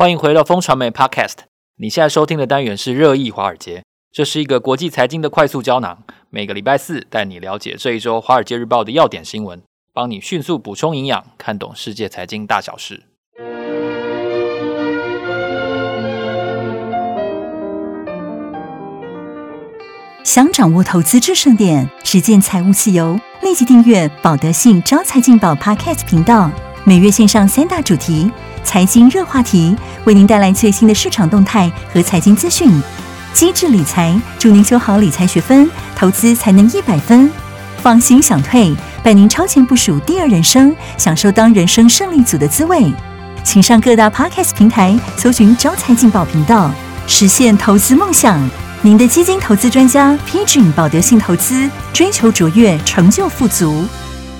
欢迎回到风传媒 Podcast。你现在收听的单元是热议华尔街，这是一个国际财经的快速胶囊。每个礼拜四带你了解这一周《华尔街日报》的要点新闻，帮你迅速补充营养，看懂世界财经大小事。想掌握投资制胜点，实践财务自由，立即订阅保德信招财进宝 Podcast 频道，每月线上三大主题。财经热话题，为您带来最新的市场动态和财经资讯。机智理财，祝您修好理财学分，投资才能一百分。放心享退，伴您超前部署第二人生，享受当人生胜利组的滋味。请上各大 Podcast 平台搜寻“招财进宝”频道，实现投资梦想。您的基金投资专家，PGIM 保德信投资，追求卓越，成就富足。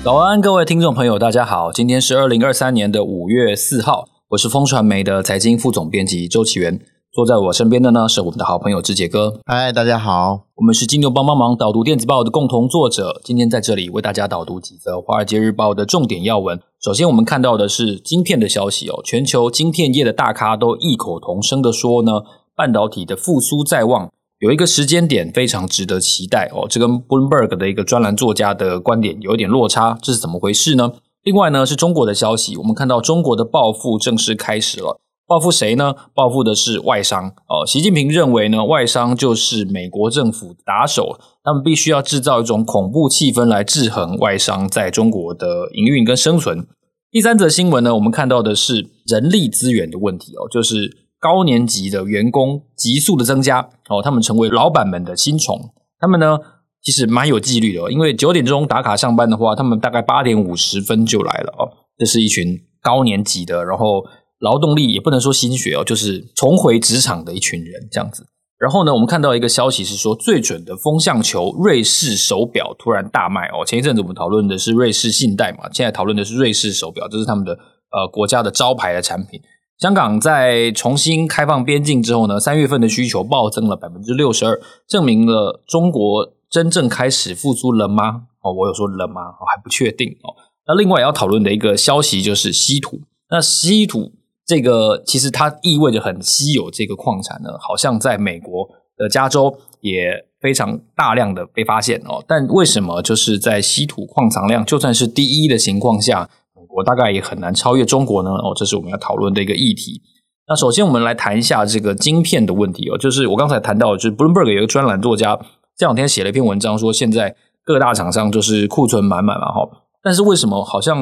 早安，各位听众朋友，大家好，今天是二零二三年的五月四号。我是风传媒的财经副总编辑周启源，坐在我身边的呢是我们的好朋友志杰哥。嗨，大家好，我们是金牛帮帮忙导读电子报的共同作者，今天在这里为大家导读几则《华尔街日报》的重点要闻。首先，我们看到的是晶片的消息哦，全球晶片业的大咖都异口同声的说呢，半导体的复苏在望，有一个时间点非常值得期待哦。这跟 Bloomberg 的一个专栏作家的观点有一点落差，这是怎么回事呢？另外呢，是中国的消息，我们看到中国的报复正式开始了。报复谁呢？报复的是外商。哦，习近平认为呢，外商就是美国政府打手，他们必须要制造一种恐怖气氛来制衡外商在中国的营运跟生存。第三则新闻呢，我们看到的是人力资源的问题哦，就是高年级的员工急速的增加哦，他们成为老板们的新宠，他们呢，其实蛮有纪律的哦，因为九点钟打卡上班的话，他们大概八点五十分就来了哦。这是一群高年级的，然后劳动力也不能说新血哦，就是重回职场的一群人这样子。然后呢，我们看到一个消息是说，最准的风向球瑞士手表突然大卖哦。前一阵子我们讨论的是瑞士信贷嘛，现在讨论的是瑞士手表，这是他们的呃国家的招牌的产品。香港在重新开放边境之后呢，三月份的需求暴增了百分之六十二，证明了中国。真正开始复苏了吗？哦，我有说了吗？哦，还不确定哦。那另外要讨论的一个消息就是稀土。那稀土这个其实它意味着很稀有，这个矿产呢，好像在美国的加州也非常大量的被发现哦。但为什么就是在稀土矿藏量就算是第一的情况下，美国大概也很难超越中国呢？哦，这是我们要讨论的一个议题。那首先我们来谈一下这个晶片的问题哦，就是我刚才谈到，就是 Bloomberg 有一个专栏作家。这两天写了一篇文章，说现在各大厂商就是库存满满了哈，但是为什么好像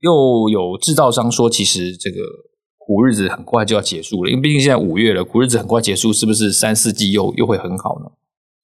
又有制造商说，其实这个苦日子很快就要结束了？因为毕竟现在五月了，苦日子很快结束，是不是三四季又又会很好呢？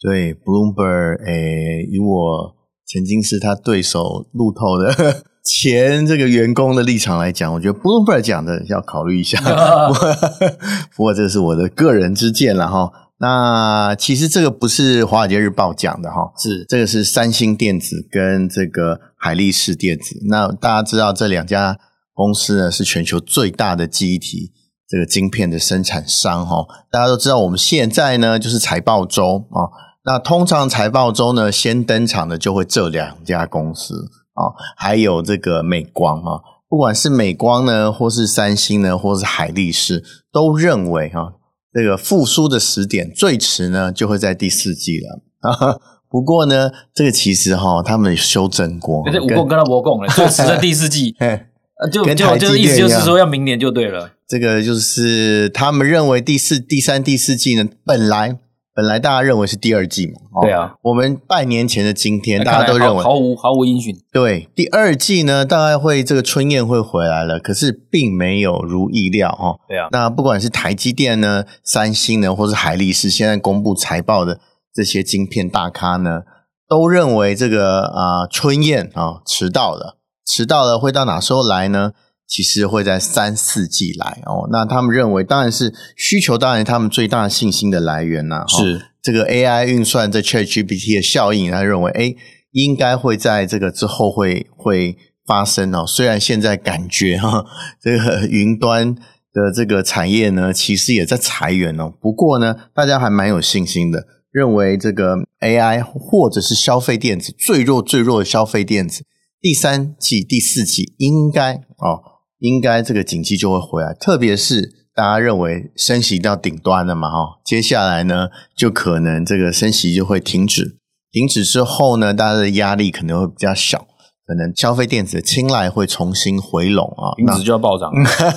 对，Bloomberg，诶，以我曾经是他对手路透的 前这个员工的立场来讲，我觉得 Bloomberg 讲的要考虑一下。不过这是我的个人之见了哈。那其实这个不是《华尔街日报》讲的哈，是这个是三星电子跟这个海力士电子。那大家知道这两家公司呢是全球最大的记忆体这个晶片的生产商哈。大家都知道我们现在呢就是财报周啊，那通常财报周呢先登场的就会这两家公司啊，还有这个美光啊，不管是美光呢，或是三星呢，或是海力士，都认为哈。这个复苏的时点最迟呢，就会在第四季了啊。不过呢，这个其实哈，他们修正过，可是我跟他不共了，最迟在第四季，就就就意思就是说要明年就对了。这个就是他们认为第四、第三、第四季呢，本来。本来大家认为是第二季嘛，对啊，我们半年前的今天，大家都认为毫无毫无音讯。对，第二季呢，大概会这个春燕会回来了，可是并没有如意料哈。对啊，那不管是台积电呢、三星呢，或是海力士，现在公布财报的这些晶片大咖呢，都认为这个啊春燕啊迟到了，迟到了会到哪时候来呢？其实会在三四季来哦，那他们认为当然是需求，当然他们最大的信心的来源呐，是这个 AI 运算这 ChatGPT 的效应，他认为诶应该会在这个之后会会发生哦。虽然现在感觉哈，这个云端的这个产业呢，其实也在裁员哦。不过呢，大家还蛮有信心的，认为这个 AI 或者是消费电子最弱最弱的消费电子，第三季第四季应该哦。应该这个景气就会回来，特别是大家认为升息到顶端了嘛，哈，接下来呢，就可能这个升息就会停止，停止之后呢，大家的压力可能会比较小，可能消费电子的青睐会重新回笼啊，停止就要暴涨，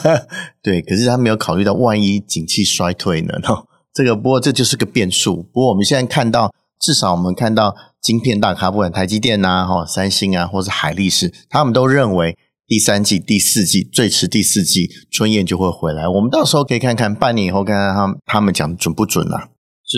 对，可是他没有考虑到万一景气衰退呢，这个不过这就是个变数。不过我们现在看到，至少我们看到晶片大咖，不管台积电呐、哈三星啊，或是海力士，他们都认为。第三季、第四季，最迟第四季，春燕就会回来。我们到时候可以看看半年以后，看看他们他们讲的准不准啊？是。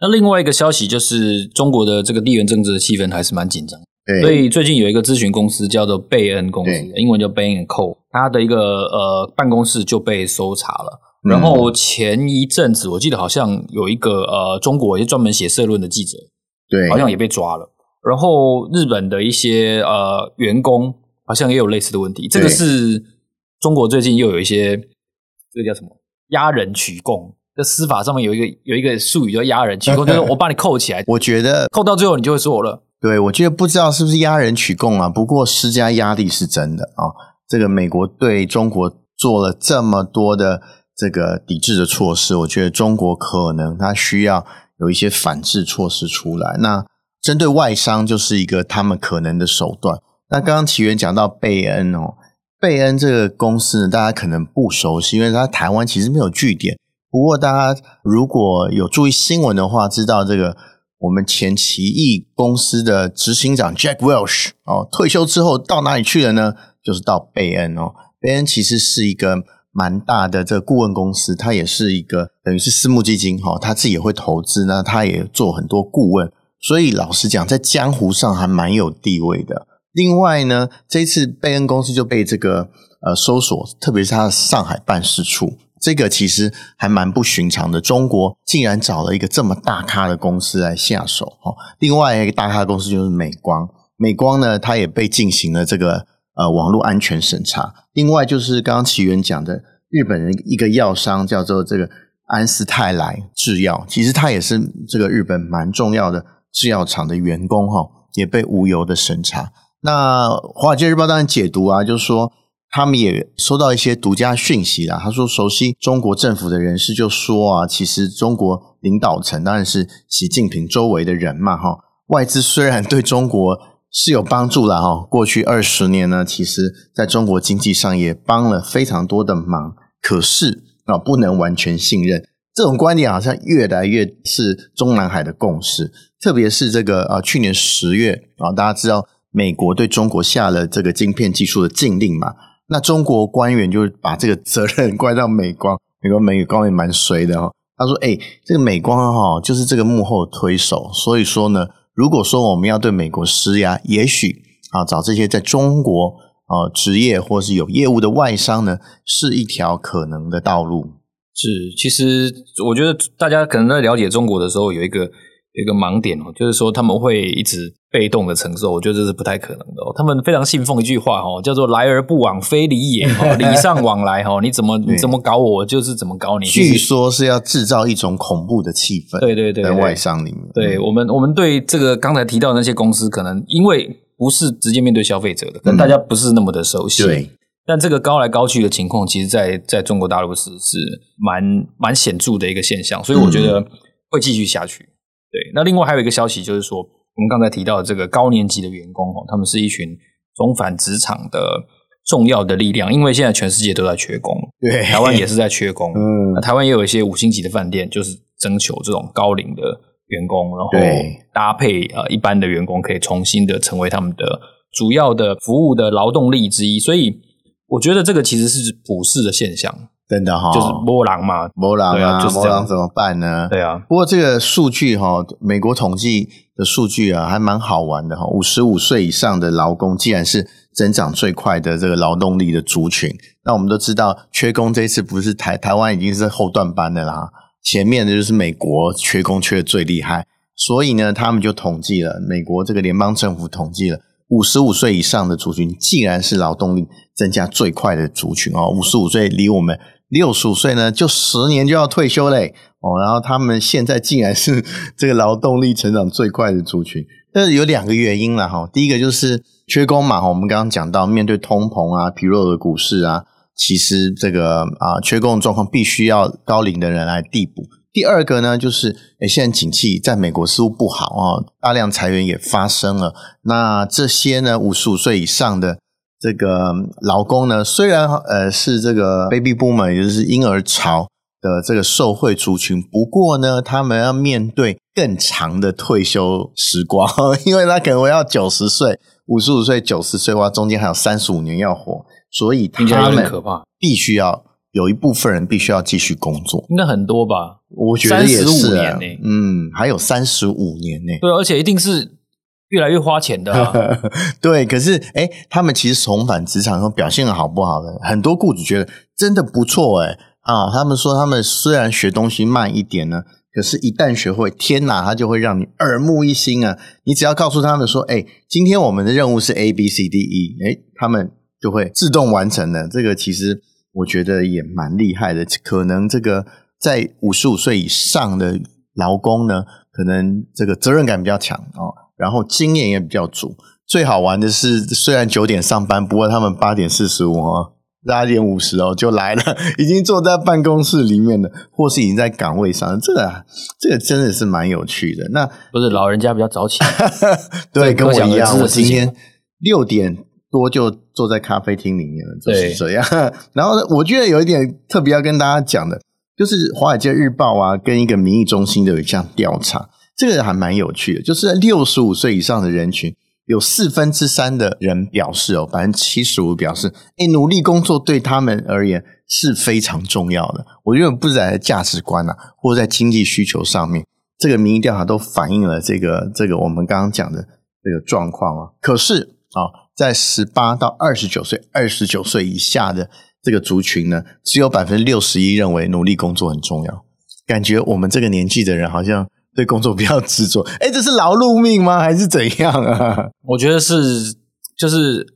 那另外一个消息就是，中国的这个地缘政治的气氛还是蛮紧张。对。所以最近有一个咨询公司叫做贝恩公司，英文叫 Bain & Co，它的一个呃办公室就被搜查了。然后前一阵子，我记得好像有一个呃中国也专门写社论的记者，对，好像也被抓了。然后日本的一些呃员工。好像也有类似的问题，这个是中国最近又有一些，这个叫什么压人取供，在司法上面有一个有一个术语叫压人取供，就是我把你扣起来，我觉得扣到最后你就会说了。对，我觉得不知道是不是压人取供啊，不过施加压力是真的啊。这个美国对中国做了这么多的这个抵制的措施，我觉得中国可能它需要有一些反制措施出来。那针对外商就是一个他们可能的手段。那刚刚奇缘讲到贝恩哦，贝恩这个公司呢，大家可能不熟悉，因为它台湾其实没有据点。不过大家如果有注意新闻的话，知道这个我们前奇异公司的执行长 Jack Welsh 哦，退休之后到哪里去了呢？就是到贝恩哦。贝恩其实是一个蛮大的这个顾问公司，它也是一个等于是私募基金哈，他自己也会投资呢，他也做很多顾问，所以老实讲，在江湖上还蛮有地位的。另外呢，这次贝恩公司就被这个呃搜索，特别是他的上海办事处，这个其实还蛮不寻常的。中国竟然找了一个这么大咖的公司来下手哦。另外一个大咖的公司就是美光，美光呢，它也被进行了这个呃网络安全审查。另外就是刚刚奇源讲的，日本人一个药商叫做这个安斯泰来制药，其实他也是这个日本蛮重要的制药厂的员工哈，也被无由的审查。那《华尔街日报》当然解读啊，就是说他们也收到一些独家讯息啦。他说，熟悉中国政府的人士就说啊，其实中国领导层当然是习近平周围的人嘛，哈。外资虽然对中国是有帮助了哈，过去二十年呢，其实在中国经济上也帮了非常多的忙。可是啊，不能完全信任这种观点，好像越来越是中南海的共识。特别是这个啊，去年十月啊，大家知道。美国对中国下了这个晶片技术的禁令嘛，那中国官员就把这个责任 怪到美光，美国美光也蛮衰的哈。他说：“哎，这个美光哈，就是这个幕后推手，所以说呢，如果说我们要对美国施压，也许啊，找这些在中国啊职业或是有业务的外商呢，是一条可能的道路。”是，其实我觉得大家可能在了解中国的时候，有一个。有一个盲点哦，就是说他们会一直被动的承受，我觉得这是不太可能的哦。他们非常信奉一句话哦，叫做“来而不往非礼也”，礼尚往来哈。你怎么你怎么搞我，我就是怎么搞你。据说是要制造一种恐怖的气氛，对对对，在外商里面。对我们，我们对这个刚才提到的那些公司，可能因为不是直接面对消费者的，跟大家不是那么的熟悉。对，但这个高来高去的情况，其实在在中国大陆是是蛮蛮显著的一个现象，所以我觉得会继续下去。对，那另外还有一个消息，就是说我们刚才提到的这个高年级的员工哦，他们是一群重返职场的重要的力量，因为现在全世界都在缺工，对，台湾也是在缺工，嗯，台湾也有一些五星级的饭店，就是征求这种高龄的员工，然后搭配呃一般的员工，可以重新的成为他们的主要的服务的劳动力之一，所以我觉得这个其实是普世的现象。真的哈、哦，就是波浪嘛，波浪啊，没人、啊就是、怎么办呢？对啊，不过这个数据哈，美国统计的数据啊，还蛮好玩的哈。五十五岁以上的劳工，既然是增长最快的这个劳动力的族群，那我们都知道，缺工这一次不是台台湾已经是后段班的啦，前面的就是美国缺工缺的最厉害，所以呢，他们就统计了，美国这个联邦政府统计了，五十五岁以上的族群，既然是劳动力增加最快的族群哦，五十五岁离我们。六十五岁呢，就十年就要退休嘞哦，然后他们现在竟然是 这个劳动力成长最快的族群，但是有两个原因啦哈。第一个就是缺工嘛，我们刚刚讲到面对通膨啊、疲弱的股市啊，其实这个啊缺工状况必须要高龄的人来递补。第二个呢，就是诶现在景气在美国似乎不好啊，大量裁员也发生了。那这些呢，五十五岁以上的这个劳工呢，虽然呃是这个 baby boomer，也就是婴儿潮的这个受惠族群，不过呢，他们要面对更长的退休时光，因为他可能要九十岁、五十五岁、九十岁，哇，中间还有三十五年要活，所以他们必须要。有一部分人必须要继续工作，应该很多吧？我觉得也是，三十五年呢，嗯，还有三十五年呢。对，而且一定是越来越花钱的啊。对，可是哎，他们其实重返职场后表现的好不好的，很多雇主觉得真的不错哎啊。他们说他们虽然学东西慢一点呢，可是一旦学会，天哪，他就会让你耳目一新啊！你只要告诉他们说，哎，今天我们的任务是 A B C D E，哎，他们就会自动完成的。这个其实。我觉得也蛮厉害的，可能这个在五十五岁以上的劳工呢，可能这个责任感比较强哦，然后经验也比较足。最好玩的是，虽然九点上班，不过他们八点四十五哦，八点五十哦就来了，已经坐在办公室里面了，或是已经在岗位上。这个这个真的是蛮有趣的。那不是老人家比较早起，对，跟我一样，我今天六点。多就坐在咖啡厅里面了，就是这样。然后呢，我觉得有一点特别要跟大家讲的，就是《华尔街日报》啊，跟一个民意中心的有一项调查，这个还蛮有趣的。就是六十五岁以上的人群，有四分之三的人表示哦，百分之七十五表示，哎，努力工作对他们而言是非常重要的。我觉得不是在价值观啊，或者在经济需求上面，这个民意调查都反映了这个这个我们刚刚讲的这个状况啊。可是啊。在十八到二十九岁、二十九岁以下的这个族群呢，只有百分之六十一认为努力工作很重要。感觉我们这个年纪的人好像对工作比较执着。哎，这是劳碌命吗？还是怎样啊？我觉得是，就是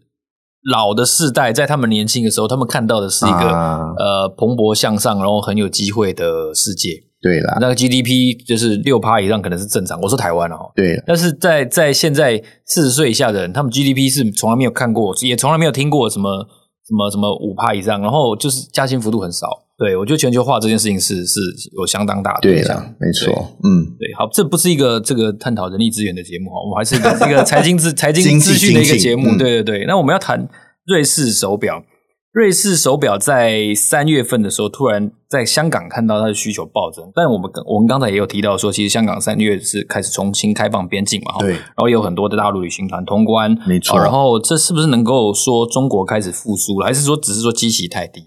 老的世代在他们年轻的时候，他们看到的是一个、啊、呃蓬勃向上，然后很有机会的世界。对啦，那个 GDP 就是六趴以上可能是正常。我说台湾哦，对。但是在在现在四十岁以下的人，他们 GDP 是从来没有看过，也从来没有听过什么什么什么五趴以上，然后就是加薪幅度很少。对，我觉得全球化这件事情是是有相当大的影响。没错，嗯，对。好，这不是一个这个探讨人力资源的节目哈，我们还是一个一 个财经资财经资讯的一个节目。对对对，那我们要谈瑞士手表。瑞士手表在三月份的时候，突然在香港看到它的需求暴增，但我们我们刚才也有提到说，其实香港三月是开始重新开放边境嘛，对，然后有很多的大陆旅行团通关，没错。然后这是不是能够说中国开始复苏了，还是说只是说基期太低？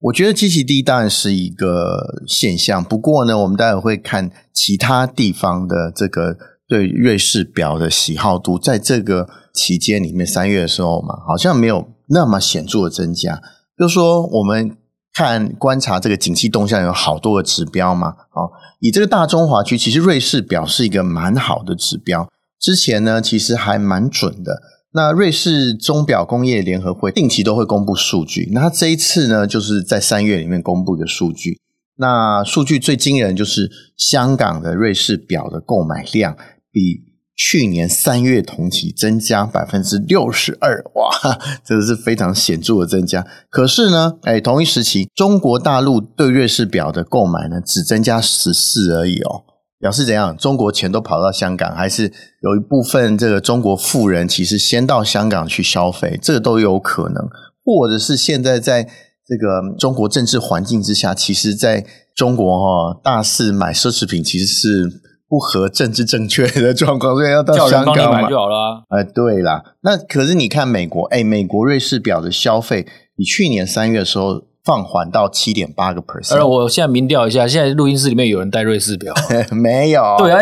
我觉得基期低当然是一个现象，不过呢，我们待会会看其他地方的这个对瑞士表的喜好度，在这个期间里面，三月的时候嘛，好像没有。那么显著的增加，就是说我们看观察这个景气动向有好多个指标嘛。哦，以这个大中华区，其实瑞士表示一个蛮好的指标。之前呢，其实还蛮准的。那瑞士钟表工业联合会定期都会公布数据，那这一次呢，就是在三月里面公布的数据。那数据最惊人就是香港的瑞士表的购买量比。去年三月同期增加百分之六十二，哇，这个是非常显著的增加。可是呢，哎，同一时期，中国大陆对瑞士表的购买呢，只增加十四而已哦。表示怎样？中国钱都跑到香港，还是有一部分这个中国富人其实先到香港去消费，这个都有可能。或者是现在在这个中国政治环境之下，其实在中国哈大肆买奢侈品，其实是。不合政治正确的状况，所以要到香港买就好了。哎，对啦，那可是你看美国，哎，美国瑞士表的消费，你去年三月的时候放缓到七点八个 percent。而我现在民调一下，现在录音室里面有人戴瑞士表？没有。对啊，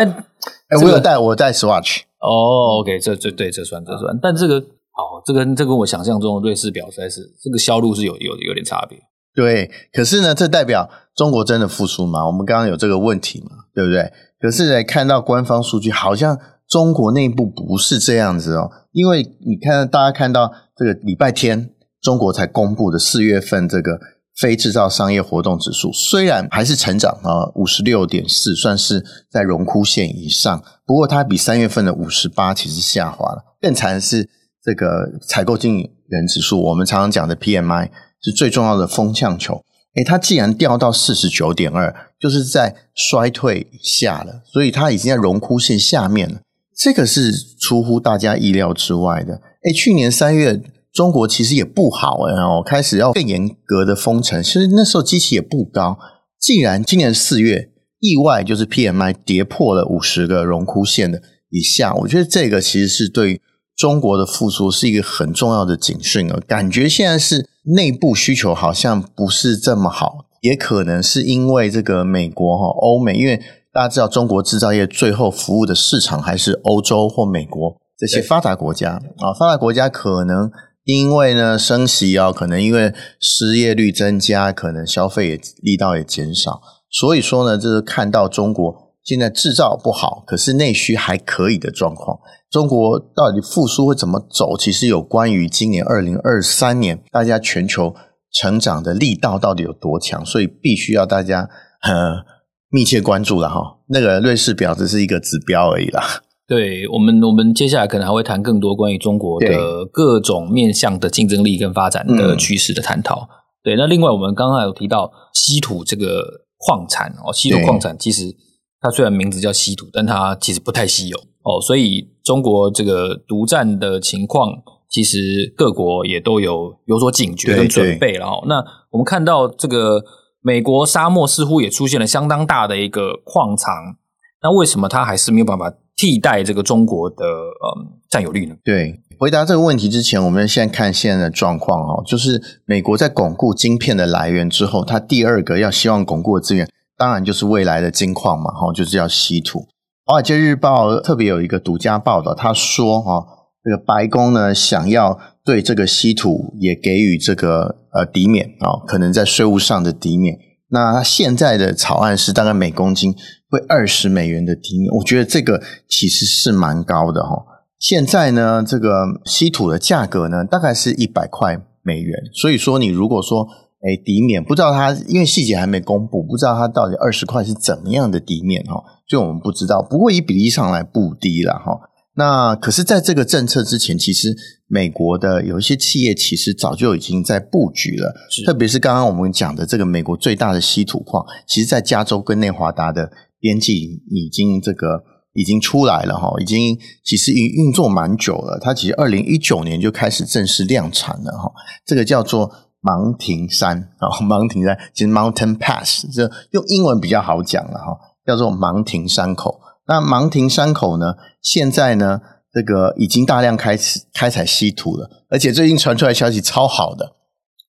我有戴，我戴 Swatch。哦，OK，这这对这算这算，但这个好，这个这跟我想象中的瑞士表实在是这个销路是有有有点差别。对，可是呢，这代表中国真的复苏吗？我们刚刚有这个问题嘛，对不对？可是来看到官方数据，好像中国内部不是这样子哦。因为你看，大家看到这个礼拜天，中国才公布的四月份这个非制造商业活动指数，虽然还是成长啊，五十六点四，算是在荣枯线以上。不过它比三月份的五十八其实下滑了。更惨的是这个采购经理人指数，我们常常讲的 PMI 是最重要的风向球。诶，它既然掉到四十九点二，就是在衰退下了，所以它已经在荣枯线下面了。这个是出乎大家意料之外的。诶，去年三月中国其实也不好，然后开始要更严格的封城，其实那时候机器也不高。既然今年四月意外就是 PMI 跌破了五十个荣枯线的以下，我觉得这个其实是对中国的复苏是一个很重要的警讯啊。感觉现在是内部需求好像不是这么好，也可能是因为这个美国哈欧美，因为大家知道中国制造业最后服务的市场还是欧洲或美国这些发达国家啊，发达国家可能。因为呢，升息啊，可能因为失业率增加，可能消费也力道也减少，所以说呢，就是看到中国现在制造不好，可是内需还可以的状况。中国到底复苏会怎么走？其实有关于今年二零二三年，大家全球成长的力道到底有多强，所以必须要大家 呃密切关注了哈。那个瑞士表只是一个指标而已啦。对我们，我们接下来可能还会谈更多关于中国的各种面向的竞争力跟发展的趋势的探讨。对，那另外我们刚刚有提到稀土这个矿产哦，稀土矿产其实它虽然名字叫稀土，但它其实不太稀有哦，所以中国这个独占的情况，其实各国也都有有所警觉跟准备了哦。那我们看到这个美国沙漠似乎也出现了相当大的一个矿场，那为什么它还是没有办法替代这个中国的嗯占有率呢？对，回答这个问题之前，我们先看现在的状况哦，就是美国在巩固晶片的来源之后，它第二个要希望巩固的资源，当然就是未来的金矿嘛，哈，就是要稀土。华尔街日报特别有一个独家报道，他说哈，这个白宫呢想要对这个稀土也给予这个呃抵免啊，可能在税务上的抵免。那它现在的草案是大概每公斤会二十美元的抵免，我觉得这个其实是蛮高的哈。现在呢，这个稀土的价格呢，大概是一百块美元。所以说，你如果说诶抵免，不知道它因为细节还没公布，不知道它到底二十块是怎么样的抵免哈，所以我们不知道。不过以比例上来不低了哈。那可是，在这个政策之前，其实美国的有一些企业其实早就已经在布局了。特别是刚刚我们讲的这个美国最大的稀土矿，其实，在加州跟内华达的边境已经这个已经出来了哈，已经其实运运作蛮久了。它其实二零一九年就开始正式量产了哈。这个叫做芒廷山啊，芒廷山其实 Mountain Pass，这用英文比较好讲了哈，叫做芒廷山口。那芒廷山口呢？现在呢，这个已经大量开始开采稀土了，而且最近传出来消息超好的，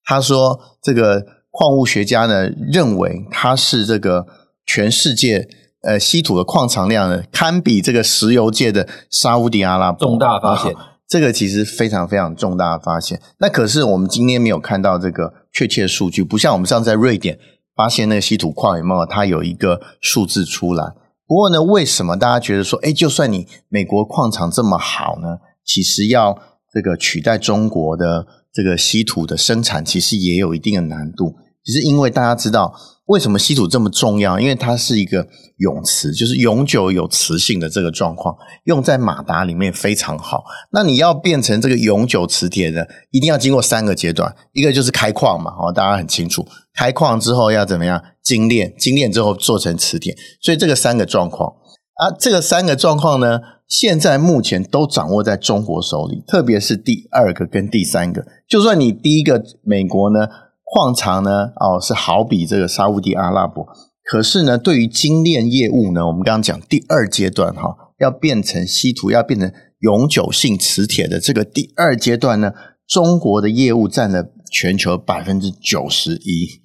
他说这个矿物学家呢认为它是这个全世界呃稀土的矿藏量呢堪比这个石油界的沙乌地阿拉伯，重大发现，啊，这个其实非常非常重大的发现。那可是我们今天没有看到这个确切数据，不像我们上次在瑞典发现那个稀土矿有没有？它有一个数字出来。不过呢，为什么大家觉得说，诶，就算你美国矿场这么好呢，其实要这个取代中国的这个稀土的生产，其实也有一定的难度。其实因为大家知道。为什么稀土这么重要？因为它是一个永磁，就是永久有磁性的这个状况，用在马达里面非常好。那你要变成这个永久磁铁呢，一定要经过三个阶段，一个就是开矿嘛，哦，大家很清楚，开矿之后要怎么样？精炼，精炼之后做成磁铁。所以这个三个状况啊，这个三个状况呢，现在目前都掌握在中国手里，特别是第二个跟第三个。就算你第一个美国呢？矿场呢？哦，是好比这个沙乌地阿拉伯。可是呢，对于精炼业务呢，我们刚刚讲第二阶段哈，要变成稀土，要变成永久性磁铁的这个第二阶段呢，中国的业务占了全球百分之九十一。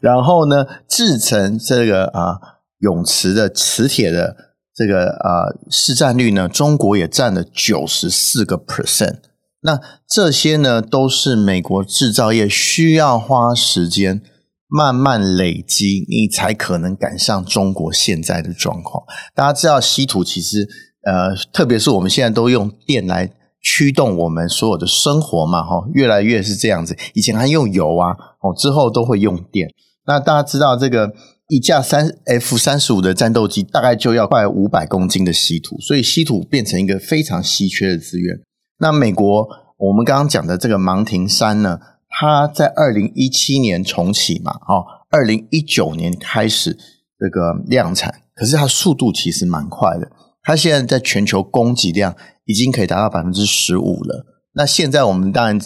然后呢，制成这个啊永磁的磁铁的这个啊市占率呢，中国也占了九十四个 percent。那这些呢，都是美国制造业需要花时间慢慢累积，你才可能赶上中国现在的状况。大家知道，稀土其实，呃，特别是我们现在都用电来驱动我们所有的生活嘛，哈，越来越是这样子。以前还用油啊，哦，之后都会用电。那大家知道，这个一架三 F 三十五的战斗机大概就要快五百公斤的稀土，所以稀土变成一个非常稀缺的资源。那美国，我们刚刚讲的这个芒廷山呢，它在二零一七年重启嘛，哦，二零一九年开始这个量产，可是它速度其实蛮快的。它现在在全球供给量已经可以达到百分之十五了。那现在我们当然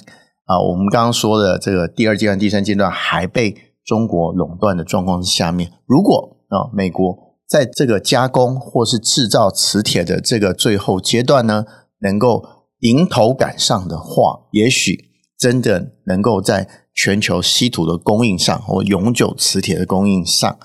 啊，我们刚刚说的这个第二阶段、第三阶段还被中国垄断的状况下面，如果啊美国在这个加工或是制造磁铁的这个最后阶段呢，能够迎头赶上的话，也许真的能够在全球稀土的供应上或永久磁铁的供应上。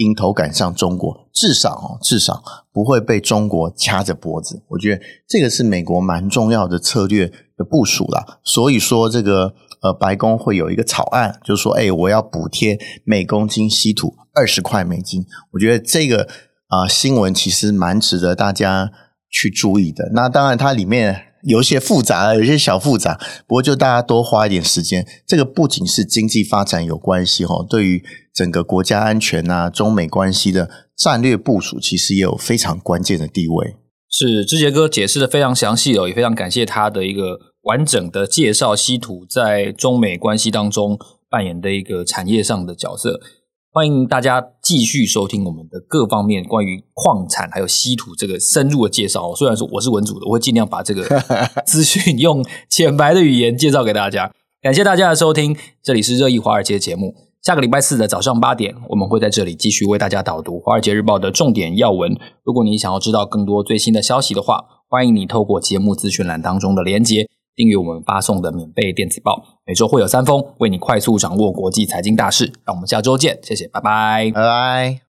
迎头赶上中国，至少，至少不会被中国掐着脖子。我觉得这个是美国蛮重要的策略的部署啦。所以说，这个呃，白宫会有一个草案，就是说，哎，我要补贴每公斤稀土二十块美金。我觉得这个啊、新闻其实蛮值得大家去注意的。那当然，它里面。有些复杂，有些小复杂，不过就大家多花一点时间。这个不仅是经济发展有关系哈，对于整个国家安全呐、中美关系的战略部署，其实也有非常关键的地位。是志杰哥解释的非常详细哦，也非常感谢他的一个完整的介绍，稀土在中美关系当中扮演的一个产业上的角色。欢迎大家继续收听我们的各方面关于矿产还有稀土这个深入的介绍。虽然说我是文组的，我会尽量把这个 资讯用浅白的语言介绍给大家。感谢大家的收听，这里是热议华尔街节目。下个礼拜四的早上八点，我们会在这里继续为大家导读《华尔街日报》的重点要闻。如果你想要知道更多最新的消息的话，欢迎你透过节目资讯栏当中的连结。订阅我们发送的免费电子报，每周会有三封，为你快速掌握国际财经大事。让我们下周见，谢谢，拜拜，拜拜。